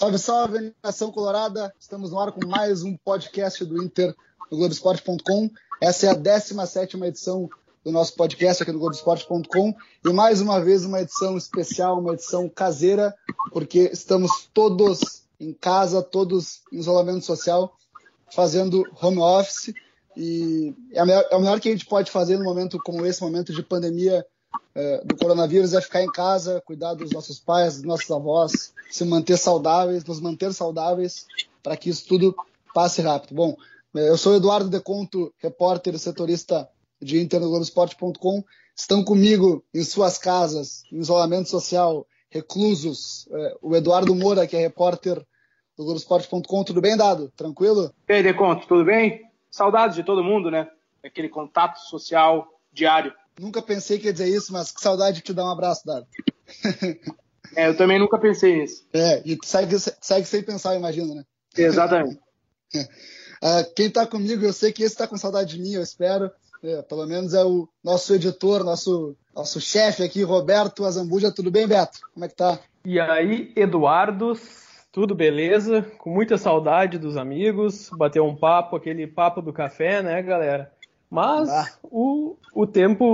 Salve, salve, nação colorada. Estamos no ar com mais um podcast do Inter no Globoesporte.com. Essa é a 17 edição do nosso podcast aqui no Globoesporte.com e mais uma vez uma edição especial, uma edição caseira, porque estamos todos em casa, todos em isolamento social, fazendo home office. E é, é o melhor que a gente pode fazer no momento como esse, momento de pandemia é, do coronavírus, é ficar em casa, cuidar dos nossos pais, dos nossos avós, se manter saudáveis, nos manter saudáveis, para que isso tudo passe rápido. Bom, eu sou Eduardo Deconto, repórter e setorista de Inter no Globoesporte.com. Estão comigo em suas casas, em isolamento social, reclusos, é, o Eduardo Moura, que é repórter do Globoesporte.com. Tudo bem, Dado? Tranquilo? E aí, Deconto, tudo bem? Saudades de todo mundo, né? Aquele contato social diário. Nunca pensei que ia dizer isso, mas que saudade de te dar um abraço, Dado. é, eu também nunca pensei nisso. É, e segue, segue sem pensar, imagino, né? Exatamente. uh, quem tá comigo, eu sei que esse tá com saudade de mim, eu espero. É, pelo menos é o nosso editor, nosso, nosso chefe aqui, Roberto Azambuja. Tudo bem, Beto? Como é que tá? E aí, Eduardo, tudo beleza? Com muita saudade dos amigos, bater um papo, aquele papo do café, né, galera? Mas ah. o, o tempo,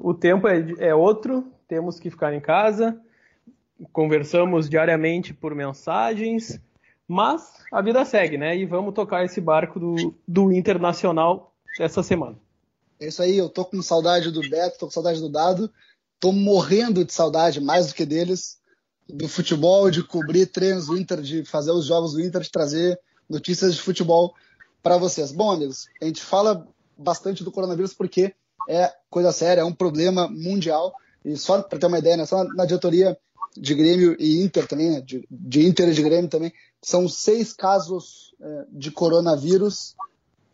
o tempo é, é outro, temos que ficar em casa, conversamos diariamente por mensagens, mas a vida segue, né? E vamos tocar esse barco do, do Internacional essa semana. É isso aí, eu tô com saudade do Beto, tô com saudade do Dado, tô morrendo de saudade, mais do que deles, do futebol, de cobrir treinos do Inter, de fazer os jogos do Inter, de trazer notícias de futebol para vocês. Bom, amigos, a gente fala bastante do coronavírus porque é coisa séria, é um problema mundial. E só para ter uma ideia, né, só na, diretoria de Grêmio e Inter também, né, de, de, Inter e de Grêmio também, são seis casos é, de coronavírus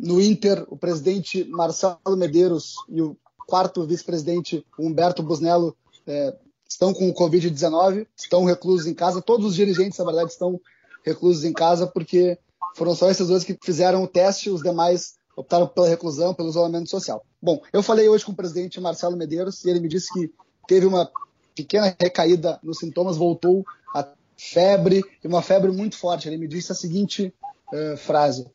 no Inter, o presidente Marcelo Medeiros e o quarto vice-presidente Humberto Busnello é, estão com o Covid-19, estão reclusos em casa. Todos os dirigentes, na verdade, estão reclusos em casa porque foram só esses dois que fizeram o teste, os demais optaram pela reclusão, pelo isolamento social. Bom, eu falei hoje com o presidente Marcelo Medeiros e ele me disse que teve uma pequena recaída nos sintomas, voltou a febre, e uma febre muito forte. Ele me disse a seguinte uh, frase: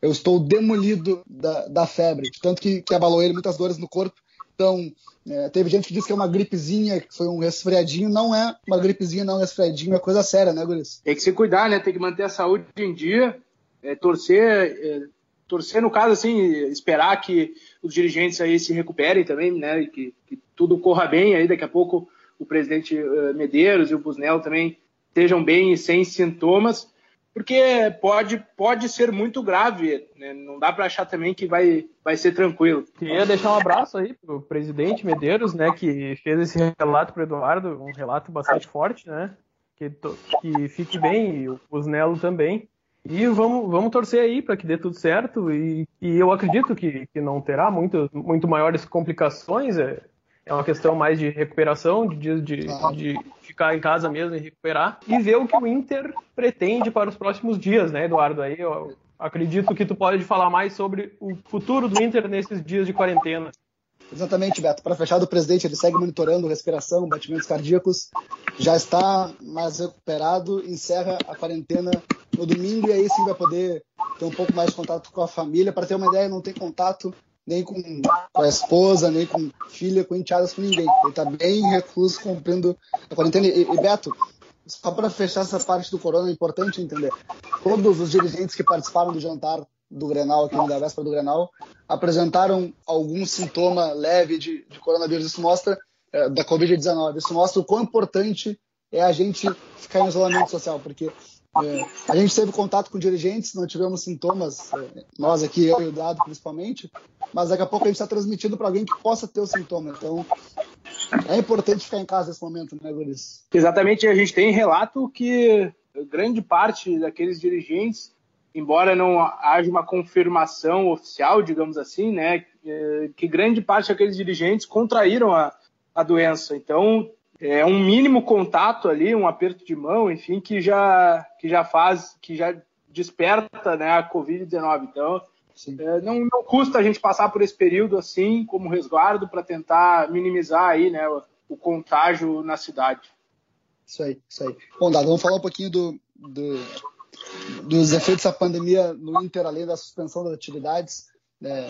eu estou demolido da, da febre, tanto que, que, abalou ele muitas dores no corpo. Então, é, teve gente que disse que é uma gripezinha, que foi um resfriadinho. Não é uma gripezinha, não é um resfriadinho, é coisa séria, né, Guris? Tem que se cuidar, né? Tem que manter a saúde em dia, é, torcer, é, torcer, no caso, assim, esperar que os dirigentes aí se recuperem também, né? E que, que tudo corra bem aí. Daqui a pouco o presidente uh, Medeiros e o Busnel também estejam bem e sem sintomas porque pode, pode ser muito grave, né? não dá para achar também que vai, vai ser tranquilo. Queria deixar um abraço aí pro presidente Medeiros, né, que fez esse relato pro Eduardo, um relato bastante forte, né, que, que fique bem, e o Osnello também. E vamos, vamos torcer aí para que dê tudo certo, e, e eu acredito que, que não terá muito, muito maiores complicações, é, é uma questão mais de recuperação, de dias de, de, ficar em casa mesmo e recuperar. E ver o que o Inter pretende para os próximos dias, né, Eduardo? Aí eu acredito que tu pode falar mais sobre o futuro do Inter nesses dias de quarentena. Exatamente, Beto. Para fechar do presidente, ele segue monitorando respiração, batimentos cardíacos, já está mais recuperado, encerra a quarentena no domingo e aí sim vai poder ter um pouco mais de contato com a família. Para ter uma ideia, não tem contato nem com, com a esposa, nem com filha, com enteadas, com ninguém. Ele está bem recluso, cumprindo a quarentena. E, e Beto, só para fechar essa parte do corona, é importante entender. Todos os dirigentes que participaram do jantar do Grenal, aqui na véspera do Grenal, apresentaram algum sintoma leve de, de coronavírus. Isso mostra, é, da Covid-19, isso mostra o quão importante é a gente ficar em isolamento social, porque é, a gente teve contato com dirigentes, não tivemos sintomas, é, nós aqui, eu e o Dado principalmente, mas daqui a pouco a gente está transmitindo para alguém que possa ter o sintoma. Então, é importante ficar em casa nesse momento, né, Guris? Exatamente, a gente tem relato que grande parte daqueles dirigentes, embora não haja uma confirmação oficial, digamos assim, né, é, que grande parte daqueles dirigentes contraíram a, a doença. Então, é um mínimo contato ali, um aperto de mão, enfim, que já, que já faz, que já desperta né, a Covid-19. Então, é, não, não, custa a gente passar por esse período assim, como resguardo, para tentar minimizar aí, né, o, o, contágio na cidade. Isso aí, isso aí. Bom, Dado, vamos falar um pouquinho do, do, dos efeitos da pandemia no Inter, além da suspensão das atividades. É,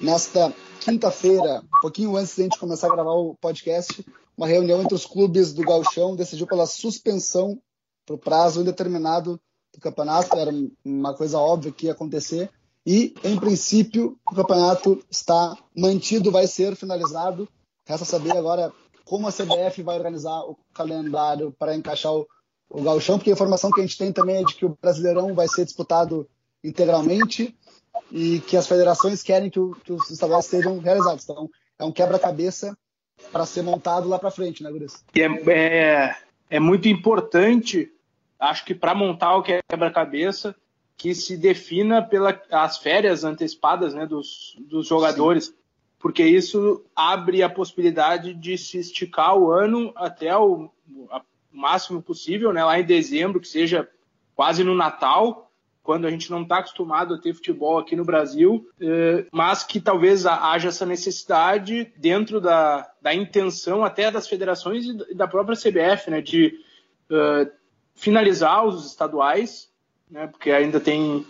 nesta quinta-feira, um pouquinho antes de a gente começar a gravar o podcast, uma reunião entre os clubes do Galchão decidiu pela suspensão para o prazo indeterminado do campeonato. Era uma coisa óbvia que ia acontecer. E, em princípio, o campeonato está mantido, vai ser finalizado. Resta saber agora como a CBF vai organizar o calendário para encaixar o, o Gauchão, porque a informação que a gente tem também é de que o Brasileirão vai ser disputado integralmente e que as federações querem que, o, que os estaduais sejam realizados. Então, é um quebra-cabeça para ser montado lá para frente, né, Guris? É, é, é muito importante, acho que para montar o quebra-cabeça, que se defina pelas férias antecipadas né, dos, dos jogadores, Sim. porque isso abre a possibilidade de se esticar o ano até o, o máximo possível, né, lá em dezembro, que seja quase no Natal, quando a gente não está acostumado a ter futebol aqui no Brasil, eh, mas que talvez haja essa necessidade dentro da, da intenção até das federações e da própria CBF, né, de uh, finalizar os estaduais, né, porque ainda tem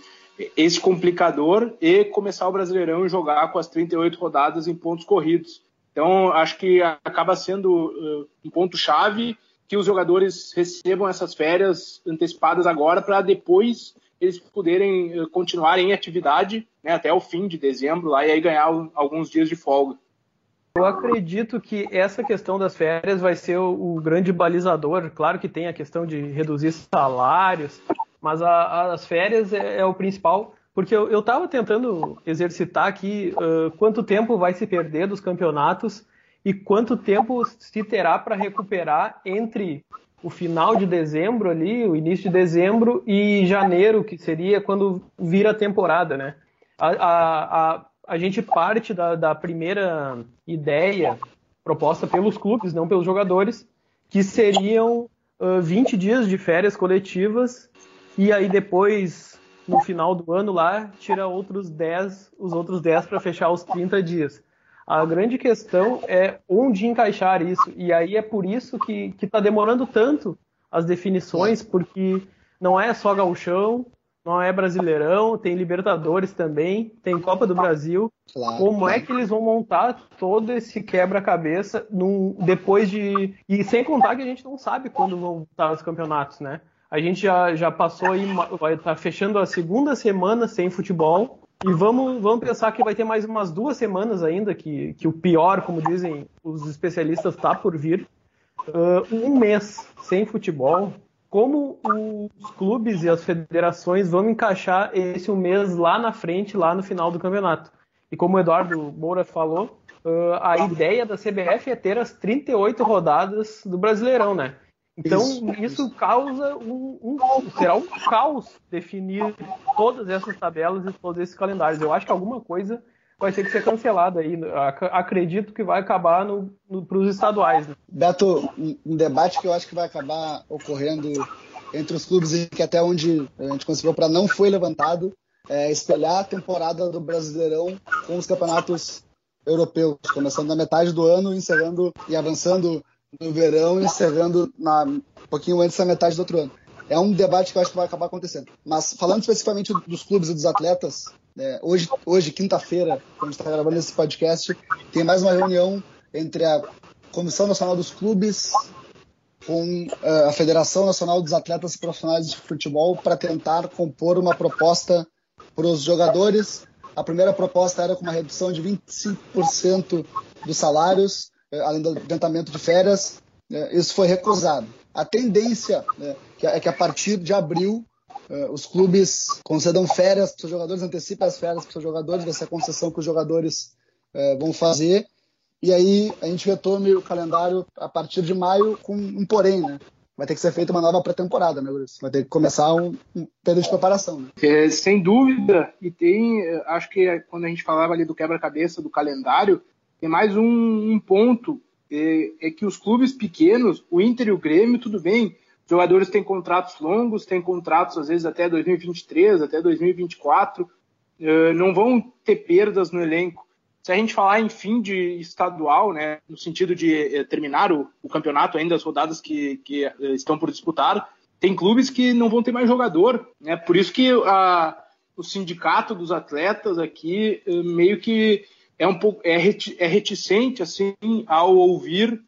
esse complicador, e começar o Brasileirão e jogar com as 38 rodadas em pontos corridos. Então, acho que acaba sendo uh, um ponto-chave que os jogadores recebam essas férias antecipadas agora para depois eles poderem eh, continuar em atividade né, até o fim de dezembro lá, e aí ganhar alguns dias de folga. Eu acredito que essa questão das férias vai ser o, o grande balizador. Claro que tem a questão de reduzir salários, mas a, as férias é, é, o principal. Porque eu estava tentando exercitar aqui uh, quanto tempo vai se perder dos campeonatos e quanto tempo se terá para recuperar entre o final de dezembro ali, o início de dezembro e janeiro, que seria quando vira a temporada, né? A, a, a, a gente parte da, da primeira ideia proposta pelos clubes, não pelos jogadores, que seriam uh, 20 dias de férias coletivas e aí depois, no final do ano lá, tira outros 10, os outros 10 para fechar os 30 dias. A grande questão é onde encaixar isso. E aí é por isso que está demorando tanto as definições, porque não é só gauchão, não é brasileirão, tem Libertadores também, tem Copa do Brasil. Claro, Como claro. é que eles vão montar todo esse quebra-cabeça depois de. E sem contar que a gente não sabe quando vão estar os campeonatos, né? A gente já, já passou aí, vai estar tá fechando a segunda semana sem futebol. E vamos, vamos pensar que vai ter mais umas duas semanas ainda, que, que o pior, como dizem os especialistas, está por vir. Uh, um mês sem futebol. Como os clubes e as federações vão encaixar esse um mês lá na frente, lá no final do campeonato? E como o Eduardo Moura falou, uh, a ideia da CBF é ter as 38 rodadas do Brasileirão, né? Então, isso, isso causa um, um, será um caos definir todas essas tabelas e todos esses calendários. Eu acho que alguma coisa vai ter que ser cancelada aí. Acredito que vai acabar no, no, para os estaduais. Né? Beto, um debate que eu acho que vai acabar ocorrendo entre os clubes e que até onde a gente conseguiu para não foi levantado é espelhar a temporada do Brasileirão com os campeonatos europeus, começando na metade do ano, encerrando e avançando no verão encerrando na, um pouquinho antes da metade do outro ano. É um debate que eu acho que vai acabar acontecendo. Mas falando especificamente dos clubes e dos atletas, é, hoje, hoje quinta-feira, quando a gente está gravando esse podcast, tem mais uma reunião entre a Comissão Nacional dos Clubes com uh, a Federação Nacional dos Atletas Profissionais de Futebol para tentar compor uma proposta para os jogadores. A primeira proposta era com uma redução de 25% dos salários além do adiantamento de férias, é, isso foi recusado. A tendência né, é que a partir de abril é, os clubes concedam férias para os jogadores, antecipem as férias para os jogadores, vai ser a concessão que os jogadores vão fazer. e aí a gente retome o calendário a partir de maio com um porém, né? Vai ter que ser feita uma nova pré-temporada, né, Luiz? Vai ter que começar um, um período de preparação. Né? É, sem dúvida, e tem, acho que quando a gente falava ali do quebra-cabeça do calendário, tem mais um, um ponto, é, é, que os clubes pequenos, o Inter e o Grêmio, tudo bem, os jogadores têm contratos longos, têm contratos às vezes até 2023, até 2024, é, não vão ter perdas no elenco. Se a gente falar em fim de estadual, né, no sentido de eh, terminar o, o campeonato ainda, as rodadas que, que eh, estão por disputar, tem clubes que não vão ter mais jogador. Né? Por isso que a, o sindicato dos atletas aqui eh, meio que é um pouco é, é reticente assim ao ouvir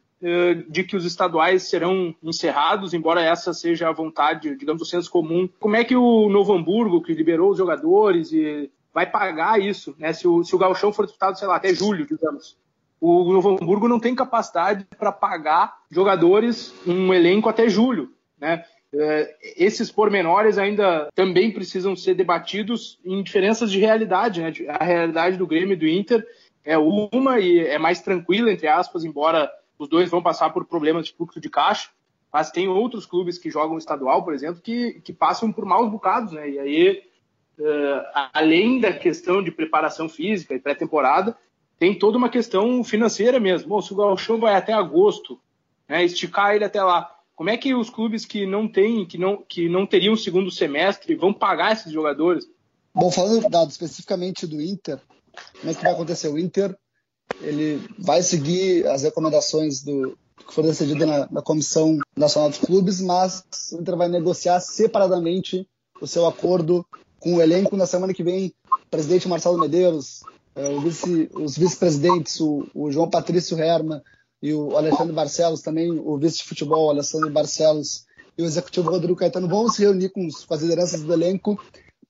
de que os estaduais serão encerrados, embora essa seja a vontade, digamos, do senso comum. Como é que o Novo Hamburgo, que liberou os jogadores e vai pagar isso, né? Se o, se o Galchão for disputado, sei lá, até julho, digamos. O Novo Hamburgo não tem capacidade para pagar jogadores, um elenco até julho, né? É, esses pormenores ainda também precisam ser debatidos em diferenças de realidade, né? A realidade do Grêmio e do Inter é uma e é mais tranquila, entre aspas, embora os dois vão passar por problemas de fluxo de caixa, mas tem outros clubes que jogam estadual, por exemplo, que, que passam por maus bocados, né? E aí uh, além da questão de preparação física e pré-temporada, tem toda uma questão financeira mesmo. Bom, se o Galchão vai até agosto, né, esticar ele até lá, como é que os clubes que não têm, que não, que não teriam segundo semestre, vão pagar esses jogadores? Bom, falando especificamente do Inter, como é que vai acontecer? O Inter ele vai seguir as recomendações do que foram decididas na, na Comissão Nacional dos Clubes, mas o Inter vai negociar separadamente o seu acordo com o elenco na semana que vem, o presidente Marcelo Medeiros, é, vice, os vice-presidentes, o, o, João Patrício Herman e o Alexandre Barcelos, também o vice de futebol, Alessandro Barcelos, e o executivo Rodrigo Caetano vão se reunir com, os, com as lideranças do elenco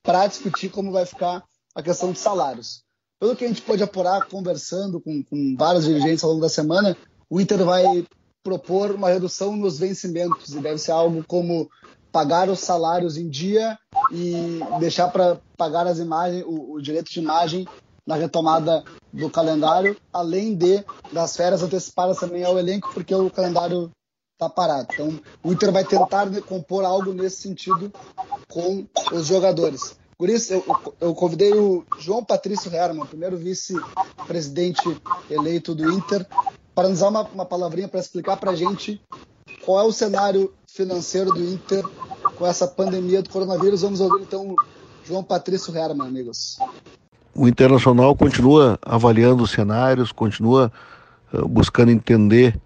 para discutir como vai ficar a questão de salários. Pelo que a gente pode apurar conversando com, com vários dirigentes ao longo da semana, o Inter vai propor uma redução nos vencimentos e deve ser algo como pagar os salários em dia e deixar para pagar as imagens, o, o, direito de imagem na retomada do calendário, além de das férias antecipadas também ao elenco, porque o calendário está parado. Então, o Inter vai tentar compor algo nesse sentido com os jogadores. Por isso, eu, eu convidei o João Patrício Herman, primeiro vice-presidente eleito do Inter, para nos dar uma, uma palavrinha para explicar para a gente qual é o cenário financeiro do Inter com essa pandemia do coronavírus. Vamos ouvir então João Patrício Herman, amigos. O Internacional continua avaliando os cenários, continua uh, buscando entender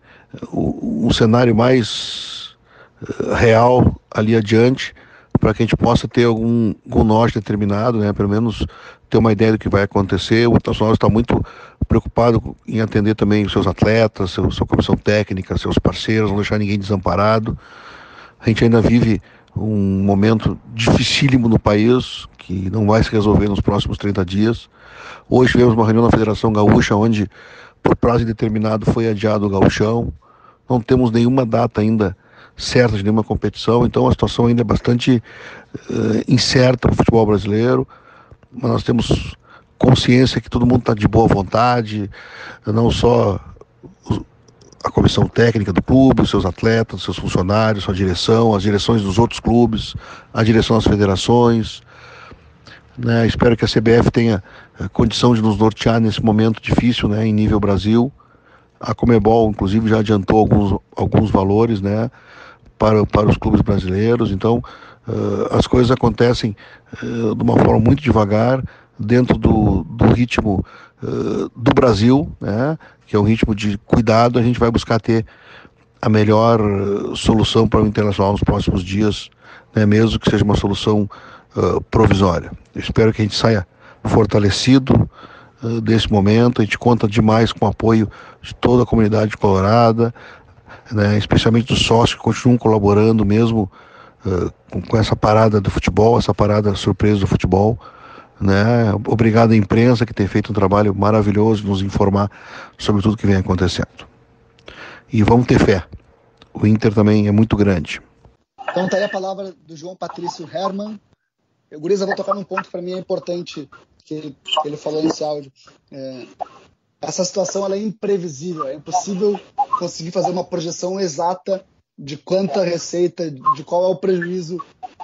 uh, um cenário mais uh, real ali adiante, para que a gente possa ter algum, algum norte determinado, né? pelo menos ter uma ideia do que vai acontecer. O Internacional está muito preocupado em atender também os seus atletas, seu, sua comissão técnica, seus parceiros, não deixar ninguém desamparado. A gente ainda vive um momento dificílimo no país, que não vai se resolver nos próximos 30 dias. Hoje tivemos uma reunião na Federação Gaúcha, onde, por prazo indeterminado, foi adiado o gauchão. Não temos nenhuma data ainda certa de nenhuma competição, então a situação ainda é bastante uh, incerta no futebol brasileiro. Mas nós temos consciência que todo mundo está de boa vontade, não só a comissão técnica do clube, os seus atletas, os seus funcionários, sua direção, as direções dos outros clubes, a direção das federações. Né? Espero que a CBF tenha eh, condição de nos nortear nesse momento difícil né, em nível Brasil. A Comebol, inclusive, já adiantou alguns, alguns valores né, para, para os clubes brasileiros. Então, uh, as coisas acontecem uh, de uma forma muito devagar, dentro do, do ritmo uh, do Brasil, né, que é um ritmo de cuidado, a gente vai buscar ter a melhor solução para o internacional nos próximos dias, né, mesmo que seja uma solução provisória. Eu espero que a gente saia fortalecido desse momento, a gente conta demais com o apoio de toda a comunidade colorada, né, especialmente dos sócios que continuam colaborando mesmo com, com essa parada do futebol, essa parada surpresa do futebol. Né? Obrigado à imprensa que tem feito um trabalho maravilhoso de nos informar sobre tudo que vem acontecendo. E vamos ter fé. O Inter também é muito grande. Então tá aí a palavra do João Patrício Herman. Eu, Guriza, vou tocar num ponto que para mim é importante que ele falou nesse áudio. É, essa situação ela é imprevisível, é impossível conseguir fazer uma projeção exata de quanta receita, de qual é o prejuízo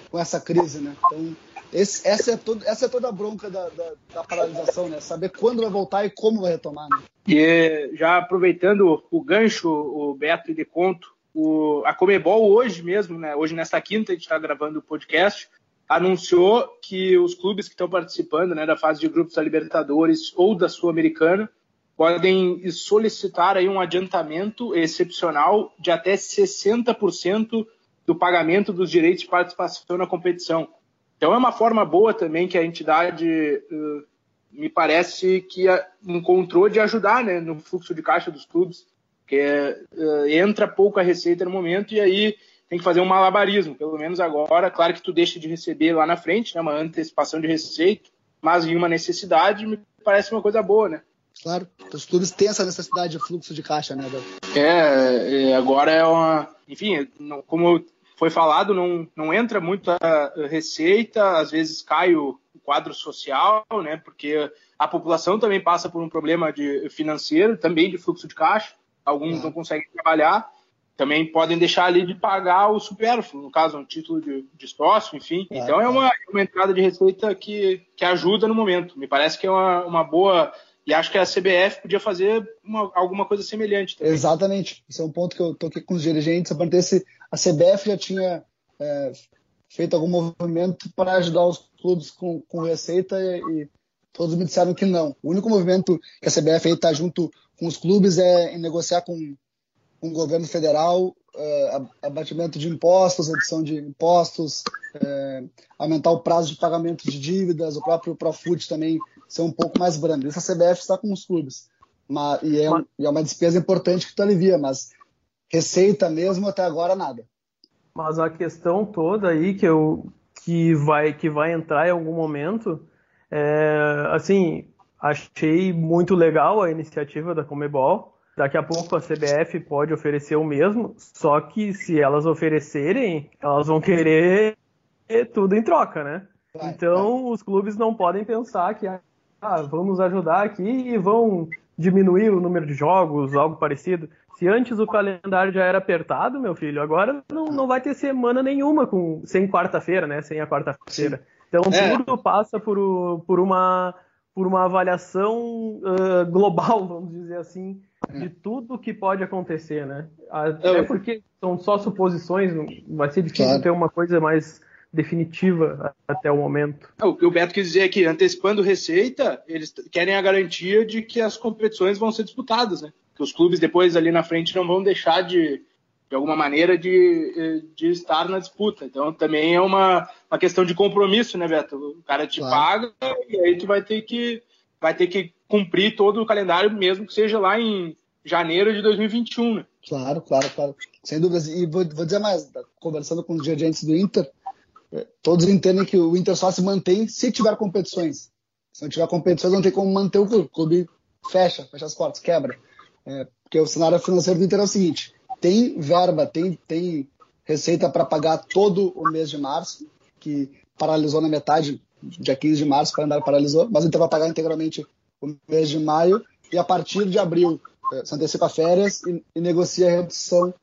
com essa crise, né? Então, esse, essa, é todo, essa é toda a bronca da, da, da, paralisação, né? Saber quando vai voltar e como vai retomar. Né? E já aproveitando o gancho, o Beto e de conto, o, a Comebol hoje mesmo, né? Hoje nesta quinta a gente está gravando o podcast, anunciou que os clubes que estão participando né, da fase de grupos da Libertadores ou da Sul-Americana podem solicitar aí um adiantamento excepcional de até 60% do pagamento dos direitos de participação na competição. Então é uma forma boa também que a entidade uh, me parece que encontrou de ajudar né, no fluxo de caixa dos clubes, que uh, entra pouca receita no momento e aí tem que fazer um malabarismo, pelo menos agora. Claro que tu deixa de receber lá na frente, né, uma antecipação de receita, mas em uma necessidade me parece uma coisa boa, né? Claro, os clubes têm essa necessidade de fluxo de caixa, né, É, é agora é uma. Enfim, como foi falado, não, não entra muita receita, às vezes cai o quadro social, né, porque a população também passa por um problema de financeiro, também de fluxo de caixa, alguns é. não conseguem trabalhar, também podem deixar ali de pagar o supérfluo, no caso, um título de, de sócio, enfim. É. Então é uma, uma entrada de receita que, que ajuda no momento. Me parece que é uma, uma boa e acho que a CBF podia fazer uma, alguma coisa semelhante. Também. Exatamente. Esse é um ponto que eu toquei com os dirigentes. Eu se a CBF já tinha é, feito algum movimento para ajudar os clubes com, com receita e, e, todos me disseram que não. O único movimento que a CBF está junto com os clubes é em negociar com, com o governo federal é, abatimento de impostos, redução de impostos, é, aumentar o prazo de pagamento de dívidas, o próprio Profut também ser um pouco mais brando. Isso a CBF está com os clubes. Mas, e, é, e é uma despesa importante que tu alivia, mas receita mesmo até agora nada. Mas a questão toda aí que eu que vai que vai entrar em algum momento é, assim achei muito legal a iniciativa da Comebol. Daqui a pouco a CBF pode oferecer o mesmo, só que se elas oferecerem, elas vão querer tudo em troca, né? Então os clubes não podem pensar que ah, vamos ajudar aqui e vão diminuir o número de jogos, algo parecido. Se antes o calendário já era apertado, meu filho, agora não, não vai ter semana nenhuma com, sem quarta-feira, né? Sem a quarta-feira. Então é. tudo passa por, por, uma, por uma avaliação uh, global, vamos dizer assim, é. de tudo que pode acontecer, né? Até porque são só suposições, vai ser difícil claro. ter uma coisa mais definitiva até o momento. O que o Beto quis dizer é que, antecipando receita, eles querem a garantia de que as competições vão ser disputadas, né? Que os clubes depois ali na frente não vão deixar de, de alguma maneira, de, de estar na disputa. Então, também é uma, uma questão de compromisso, né, Beto? O cara te claro. paga e aí tu vai ter que vai ter que cumprir todo o calendário, mesmo que seja lá em janeiro de 2021, né? Claro, claro, claro. Sem dúvidas. E vou, vou dizer mais, conversando com os dirigentes do Inter, todos entendem que o Inter só se mantém se tiver competições. Se não tiver competições, não tem como manter o clube. O clube fecha, fecha as portas, quebra. É, porque o cenário financeiro do Inter é o seguinte: tem verba, tem, tem receita para pagar todo o mês de março, que paralisou na metade, dia 15 de março, o calendário paralisou, mas o Inter vai pagar integralmente o mês de maio, e a partir de abril é, se antecipa férias e, e negocia a redução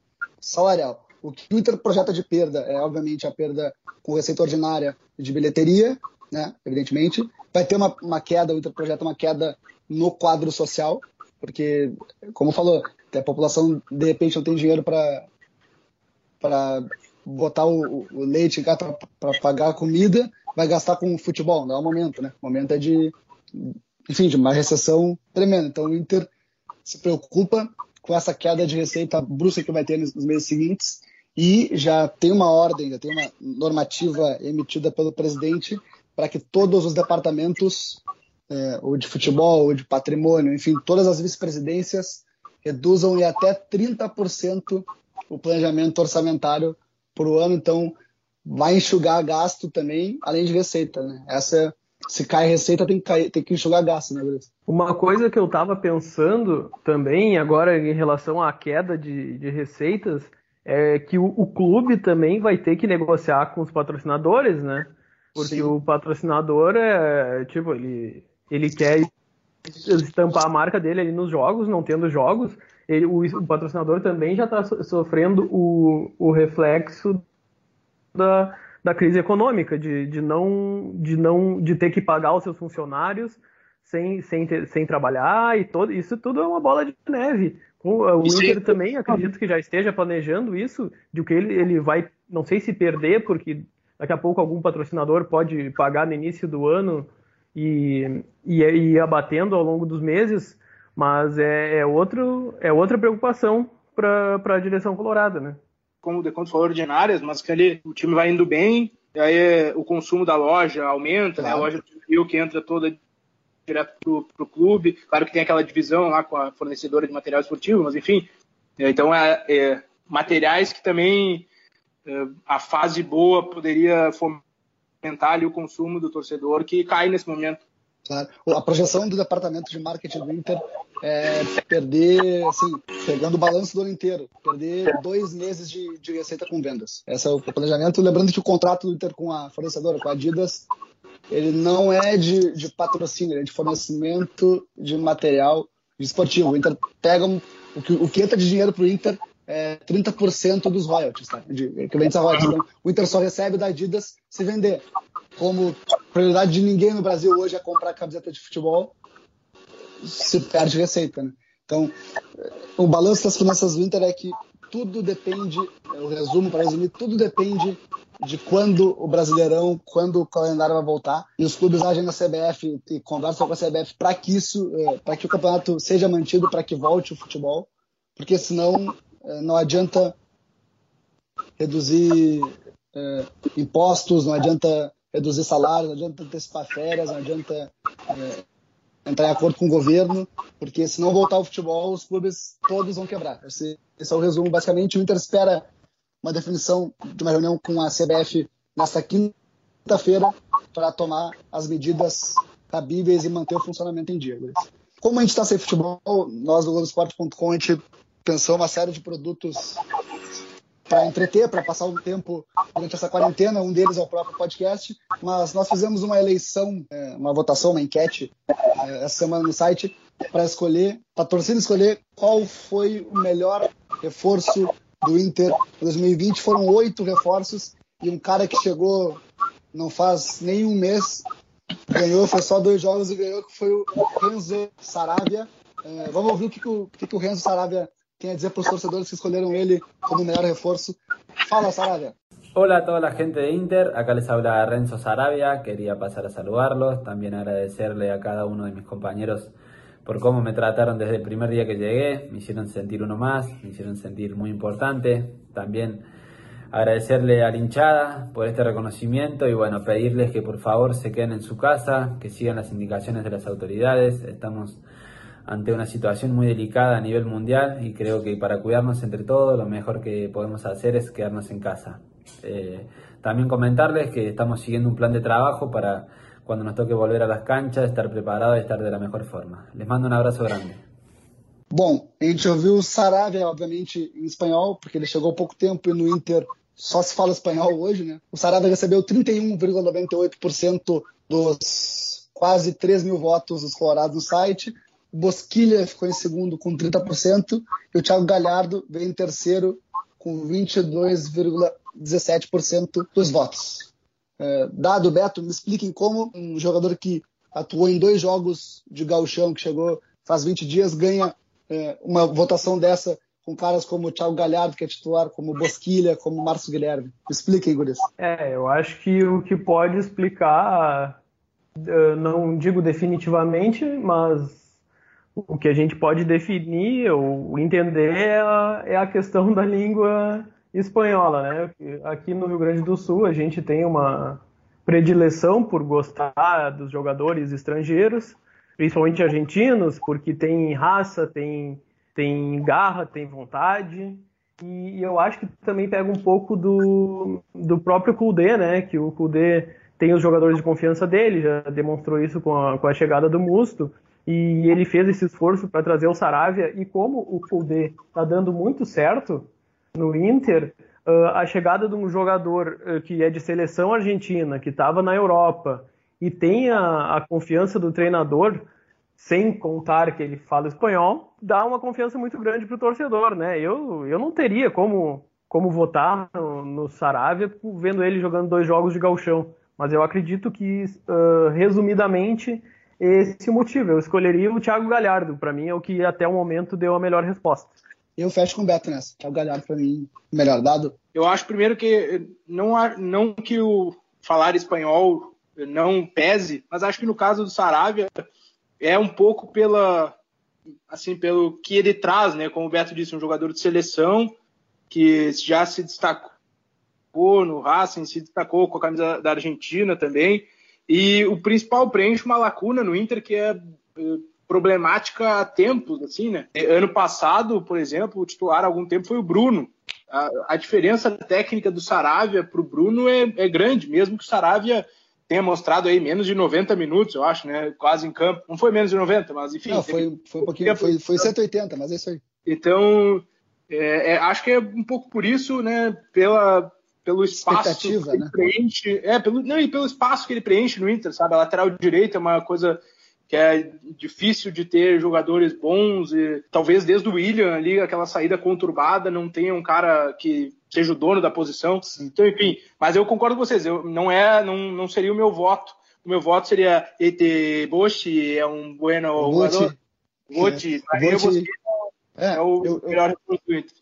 salarial. O que o Inter projeta de perda é, obviamente, a perda com receita ordinária de bilheteria, né, evidentemente. Vai ter uma, uma queda, o Inter projeta uma queda no quadro social, porque, como falou, a população, de repente, não tem dinheiro para botar o, o leite para pagar a comida, vai gastar com futebol, não é o momento, né? O momento é de, enfim, de uma recessão tremenda. Então, o Inter se preocupa com essa queda de receita brusca que vai ter nos meses seguintes e já tem uma ordem, já tem uma normativa emitida pelo presidente para que todos os departamentos, é, ou de futebol, ou de patrimônio, enfim, todas as vice-presidências reduzam em até 30% o planejamento orçamentário o ano. Então, vai enxugar gasto também, além de receita. Né? Essa, se cai receita, tem que, cair, tem que enxugar gasto, né, Bruce? Uma coisa que eu estava pensando também, agora em relação à queda de, de receitas, é que o, o, clube também vai ter que negociar com os patrocinadores, né? Porque Sim. o patrocinador é, tipo, ele, ele quer estampar a marca dele ali nos jogos, não tendo jogos, ele, o, o, patrocinador também já está sofrendo o, o reflexo da, da crise econômica, de, de, não, de não de ter que pagar os seus funcionários sem, sem, ter, sem trabalhar e todo isso tudo é uma bola de neve. O, o Inter também acredito que já esteja planejando isso, de que ele, ele vai, não sei se perder, porque daqui a pouco algum patrocinador pode pagar no início do ano e, e, e ir abatendo ao longo dos meses, mas é, é, outro, é outra preocupação para a direção colorada, né? Como o Deconto falou, ordinárias, mas que ali o time vai indo bem, e aí o consumo da loja aumenta, claro. né? a loja do Rio que entra toda direto para o clube. Claro que tem aquela divisão lá com a fornecedora de material esportivo, mas enfim. É, então, é, é materiais que também é, a fase boa poderia fomentar ali o consumo do torcedor que cai nesse momento. Claro. A projeção do departamento de marketing do Inter é perder, assim, pegando o balanço do ano inteiro, perder dois meses de, de receita com vendas. Esse é o planejamento. Lembrando que o contrato do Inter com a fornecedora, com a Adidas, ele não é de, de patrocínio, ele é de fornecimento de material esportivo. O Inter pega um, o, que, o que entra de dinheiro para o Inter é 30% dos royalties, tá? De, equivalentes a royalties. Então, o Inter só recebe da Adidas se vender. Como prioridade de ninguém no Brasil hoje é comprar camiseta de futebol, se perde receita, né? Então, o balanço das finanças do Inter é que tudo depende, o resumo para resumir, tudo depende de quando o Brasileirão, quando o calendário vai voltar, e os clubes agem na CBF e conversam com a CBF para que isso, é, para que o campeonato seja mantido, para que volte o futebol, porque senão é, não adianta reduzir é, impostos, não adianta reduzir salários, não adianta antecipar férias, não adianta é, entrar em acordo com o governo, porque se não voltar o futebol, os clubes todos vão quebrar. Esse, esse é o resumo. Basicamente, o Inter espera uma definição de uma reunião com a CBF nesta quinta-feira para tomar as medidas cabíveis e manter o funcionamento em dia. Como a gente está sem futebol, nós do Globoesporte.com a gente pensou uma série de produtos para entreter, para passar um tempo durante essa quarentena. Um deles é o próprio podcast, mas nós fizemos uma eleição, é, uma votação, uma enquete é, essa semana no site para escolher, para a torcida escolher qual foi o melhor reforço do Inter 2020 foram oito reforços e um cara que chegou não faz nem um mês ganhou, foi só dois jogos e ganhou, que foi o Renzo Saravia. É, vamos ouvir o que, que, o, que, o Renzo Saravia tem a dizer para os torcedores que escolheram ele como melhor reforço. Fala, Saravia. Hola a toda la gente de Inter, acá les habla Renzo Sarabia, quería pasar a saludarlos, también agradecerle a cada uno de mis compañeros por cómo me trataron desde el primer día que llegué, me hicieron sentir uno más, me hicieron sentir muy importante. También agradecerle a la hinchada por este reconocimiento y bueno, pedirles que por favor se queden en su casa, que sigan las indicaciones de las autoridades. Estamos ante una situación muy delicada a nivel mundial y creo que para cuidarnos entre todos lo mejor que podemos hacer es quedarnos en casa. Eh, también comentarles que estamos siguiendo un plan de trabajo para cuando nos toque volver a las canchas, estar preparado e estar de la mejor forma. Les mando um abraço grande. Bom, a gente ouviu o Saravia, obviamente, em espanhol, porque ele chegou há pouco tempo e no Inter só se fala espanhol hoje, né? O Saravia recebeu 31,98% dos quase 3 mil votos dos colorados no site. O Bosquilha ficou em segundo com 30% e o Thiago Galhardo veio em terceiro com 22,17% dos votos. É, dado, Beto, me expliquem como um jogador que atuou em dois jogos de gauchão, que chegou faz 20 dias, ganha é, uma votação dessa com caras como o Thiago Galhardo, que é titular, como Bosquilha, como Márcio Guilherme. Me expliquem, Guris. É, eu acho que o que pode explicar, não digo definitivamente, mas o que a gente pode definir ou entender é a, é a questão da língua espanhola, né? Aqui no Rio Grande do Sul a gente tem uma predileção por gostar dos jogadores estrangeiros, principalmente argentinos, porque tem raça, tem, tem garra, tem vontade. E, eu acho que também pega um pouco do, do próprio Kudê, né? Que o Kudê tem os jogadores de confiança dele, já demonstrou isso com a, com a chegada do Musto. E ele fez esse esforço para trazer o Saravia. E como o Kudê está dando muito certo, no Inter, uh, a chegada de um jogador uh, que é de seleção argentina, que estava na Europa e tem a, a, confiança do treinador, sem contar que ele fala espanhol, dá uma confiança muito grande para o torcedor, né? Eu, eu não teria como, como votar no, no Saravia vendo ele jogando dois jogos de galchão, mas eu acredito que, uh, resumidamente, esse motivo. Eu escolheria o Thiago Galhardo, para mim é o que até o momento deu a melhor resposta. Eu fecho com o Beto nessa. Thiago Galhardo, para mim, melhor dado. Eu acho primeiro que não, não que o falar espanhol não pese, mas acho que no caso do Saravia é um pouco pela assim pelo que ele traz, né? Como o Beto disse, um jogador de seleção que já se destacou no Racing, se destacou com a camisa da Argentina também. E o principal preenche uma lacuna no Inter que é eh, problemática há tempos, assim, né? Ano passado, por exemplo, o titular há algum tempo foi o Bruno. A, a diferença técnica do Saravia para o Bruno é, é, grande, mesmo que o Saravia tenha mostrado aí menos de 90 minutos, eu acho, né? Quase em campo. Não foi menos de 90, mas enfim. Não, foi, foi um pouquinho, foi, foi 180, mas é isso aí. Então, é, é, acho que é um pouco por isso, né? Pela, pelo espaço que ele né? preenche. É, pelo, não, e pelo espaço que ele preenche no Inter, sabe? A lateral direita é uma coisa que é difícil de ter jogadores bons e talvez desde o William ali aquela saída conturbada não tenha um cara que seja o dono da posição. Sim. Então, enfim, mas eu concordo com vocês, eu, não é não, não seria o meu voto. O meu voto seria Ete Boshi, é um bueno jogador. Bochi, é, é, é o eu, melhor do Inter.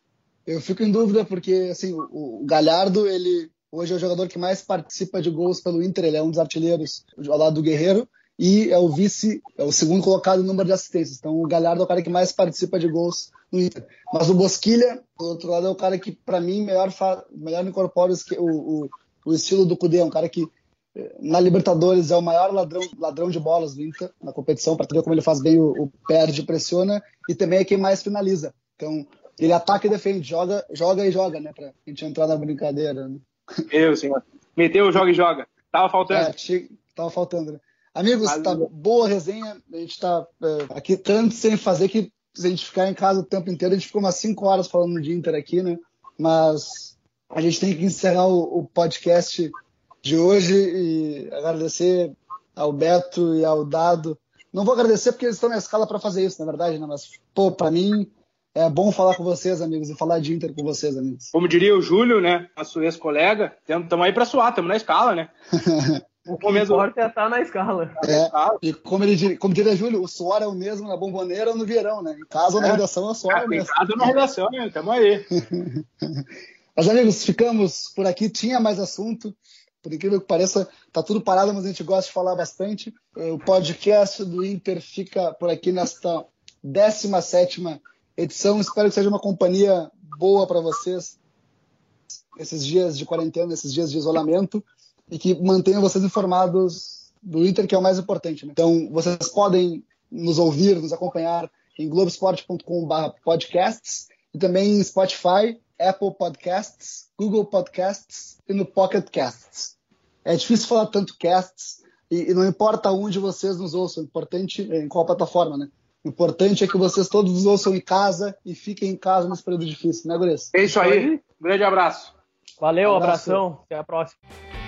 Eu fico em dúvida porque assim, o, o Galhardo, ele hoje é o jogador que mais participa de gols pelo Inter, ele é um dos artilheiros ao lado do Guerreiro e é o vice, é o segundo colocado no número de assistências. Então o Galhardo é o cara que mais participa de gols no Inter. Mas o Bosquilha, do outro lado, é o cara que, para mim, melhor, melhor incorpora o, o, o estilo do Cudê. É um cara que, eh, na Libertadores, é o maior ladrão, ladrão de bolas do Inter na competição, para ver como ele faz bem o, o perde, pressiona, e também é quem mais finaliza. Então, ele ataca e defende, joga, joga e joga, né? Pra gente entrar na brincadeira. Né? Eu, senhor. Meteu, joga e joga. Tava faltando. É, tava faltando, né? Amigos, Valeu. tá boa resenha. A gente tá é, aqui tanto sem fazer que se a gente ficar em casa o tempo inteiro, a gente ficou umas 5 horas falando de Inter aqui, né? Mas a gente tem que encerrar o, o podcast de hoje e agradecer ao Beto e ao Dado. Não vou agradecer porque eles estão na escala para fazer isso, na verdade, né? Mas, pô, para mim é bom falar com vocês, amigos, e falar de Inter com vocês, amigos. Como diria o Júlio, né? Nosso ex-colega, estamos aí para suar, estamos na escala, né? O que importa é estar na escala. É, e como, ele, como diria Júlio, o suor é o mesmo na bomboneira ou no verão, né? Em casa ou na é. redação, é o suor é, mesmo. Em casa ou na redação, né? Tamo aí. mas, amigos, ficamos por aqui. Tinha mais assunto. Por incrível que pareça, tá tudo parado, mas a gente gosta de falar bastante. O podcast do Inter fica por aqui nesta 17 edição. Espero que seja uma companhia boa para vocês esses dias de quarentena, esses dias de isolamento e que mantenha vocês informados do Inter, que é o mais importante. Né? Então, vocês podem nos ouvir, nos acompanhar em globesport.com/podcasts e também em Spotify, Apple Podcasts, Google Podcasts e no Pocket Casts. É difícil falar tanto casts e, e não importa onde vocês nos ouçam, importante em qual plataforma, né? O importante é que vocês todos nos ouçam em casa e fiquem em casa nesse período difícil, né, Gurias? É isso aí. Um grande abraço. Valeu, um abraço. abração. Até a próxima.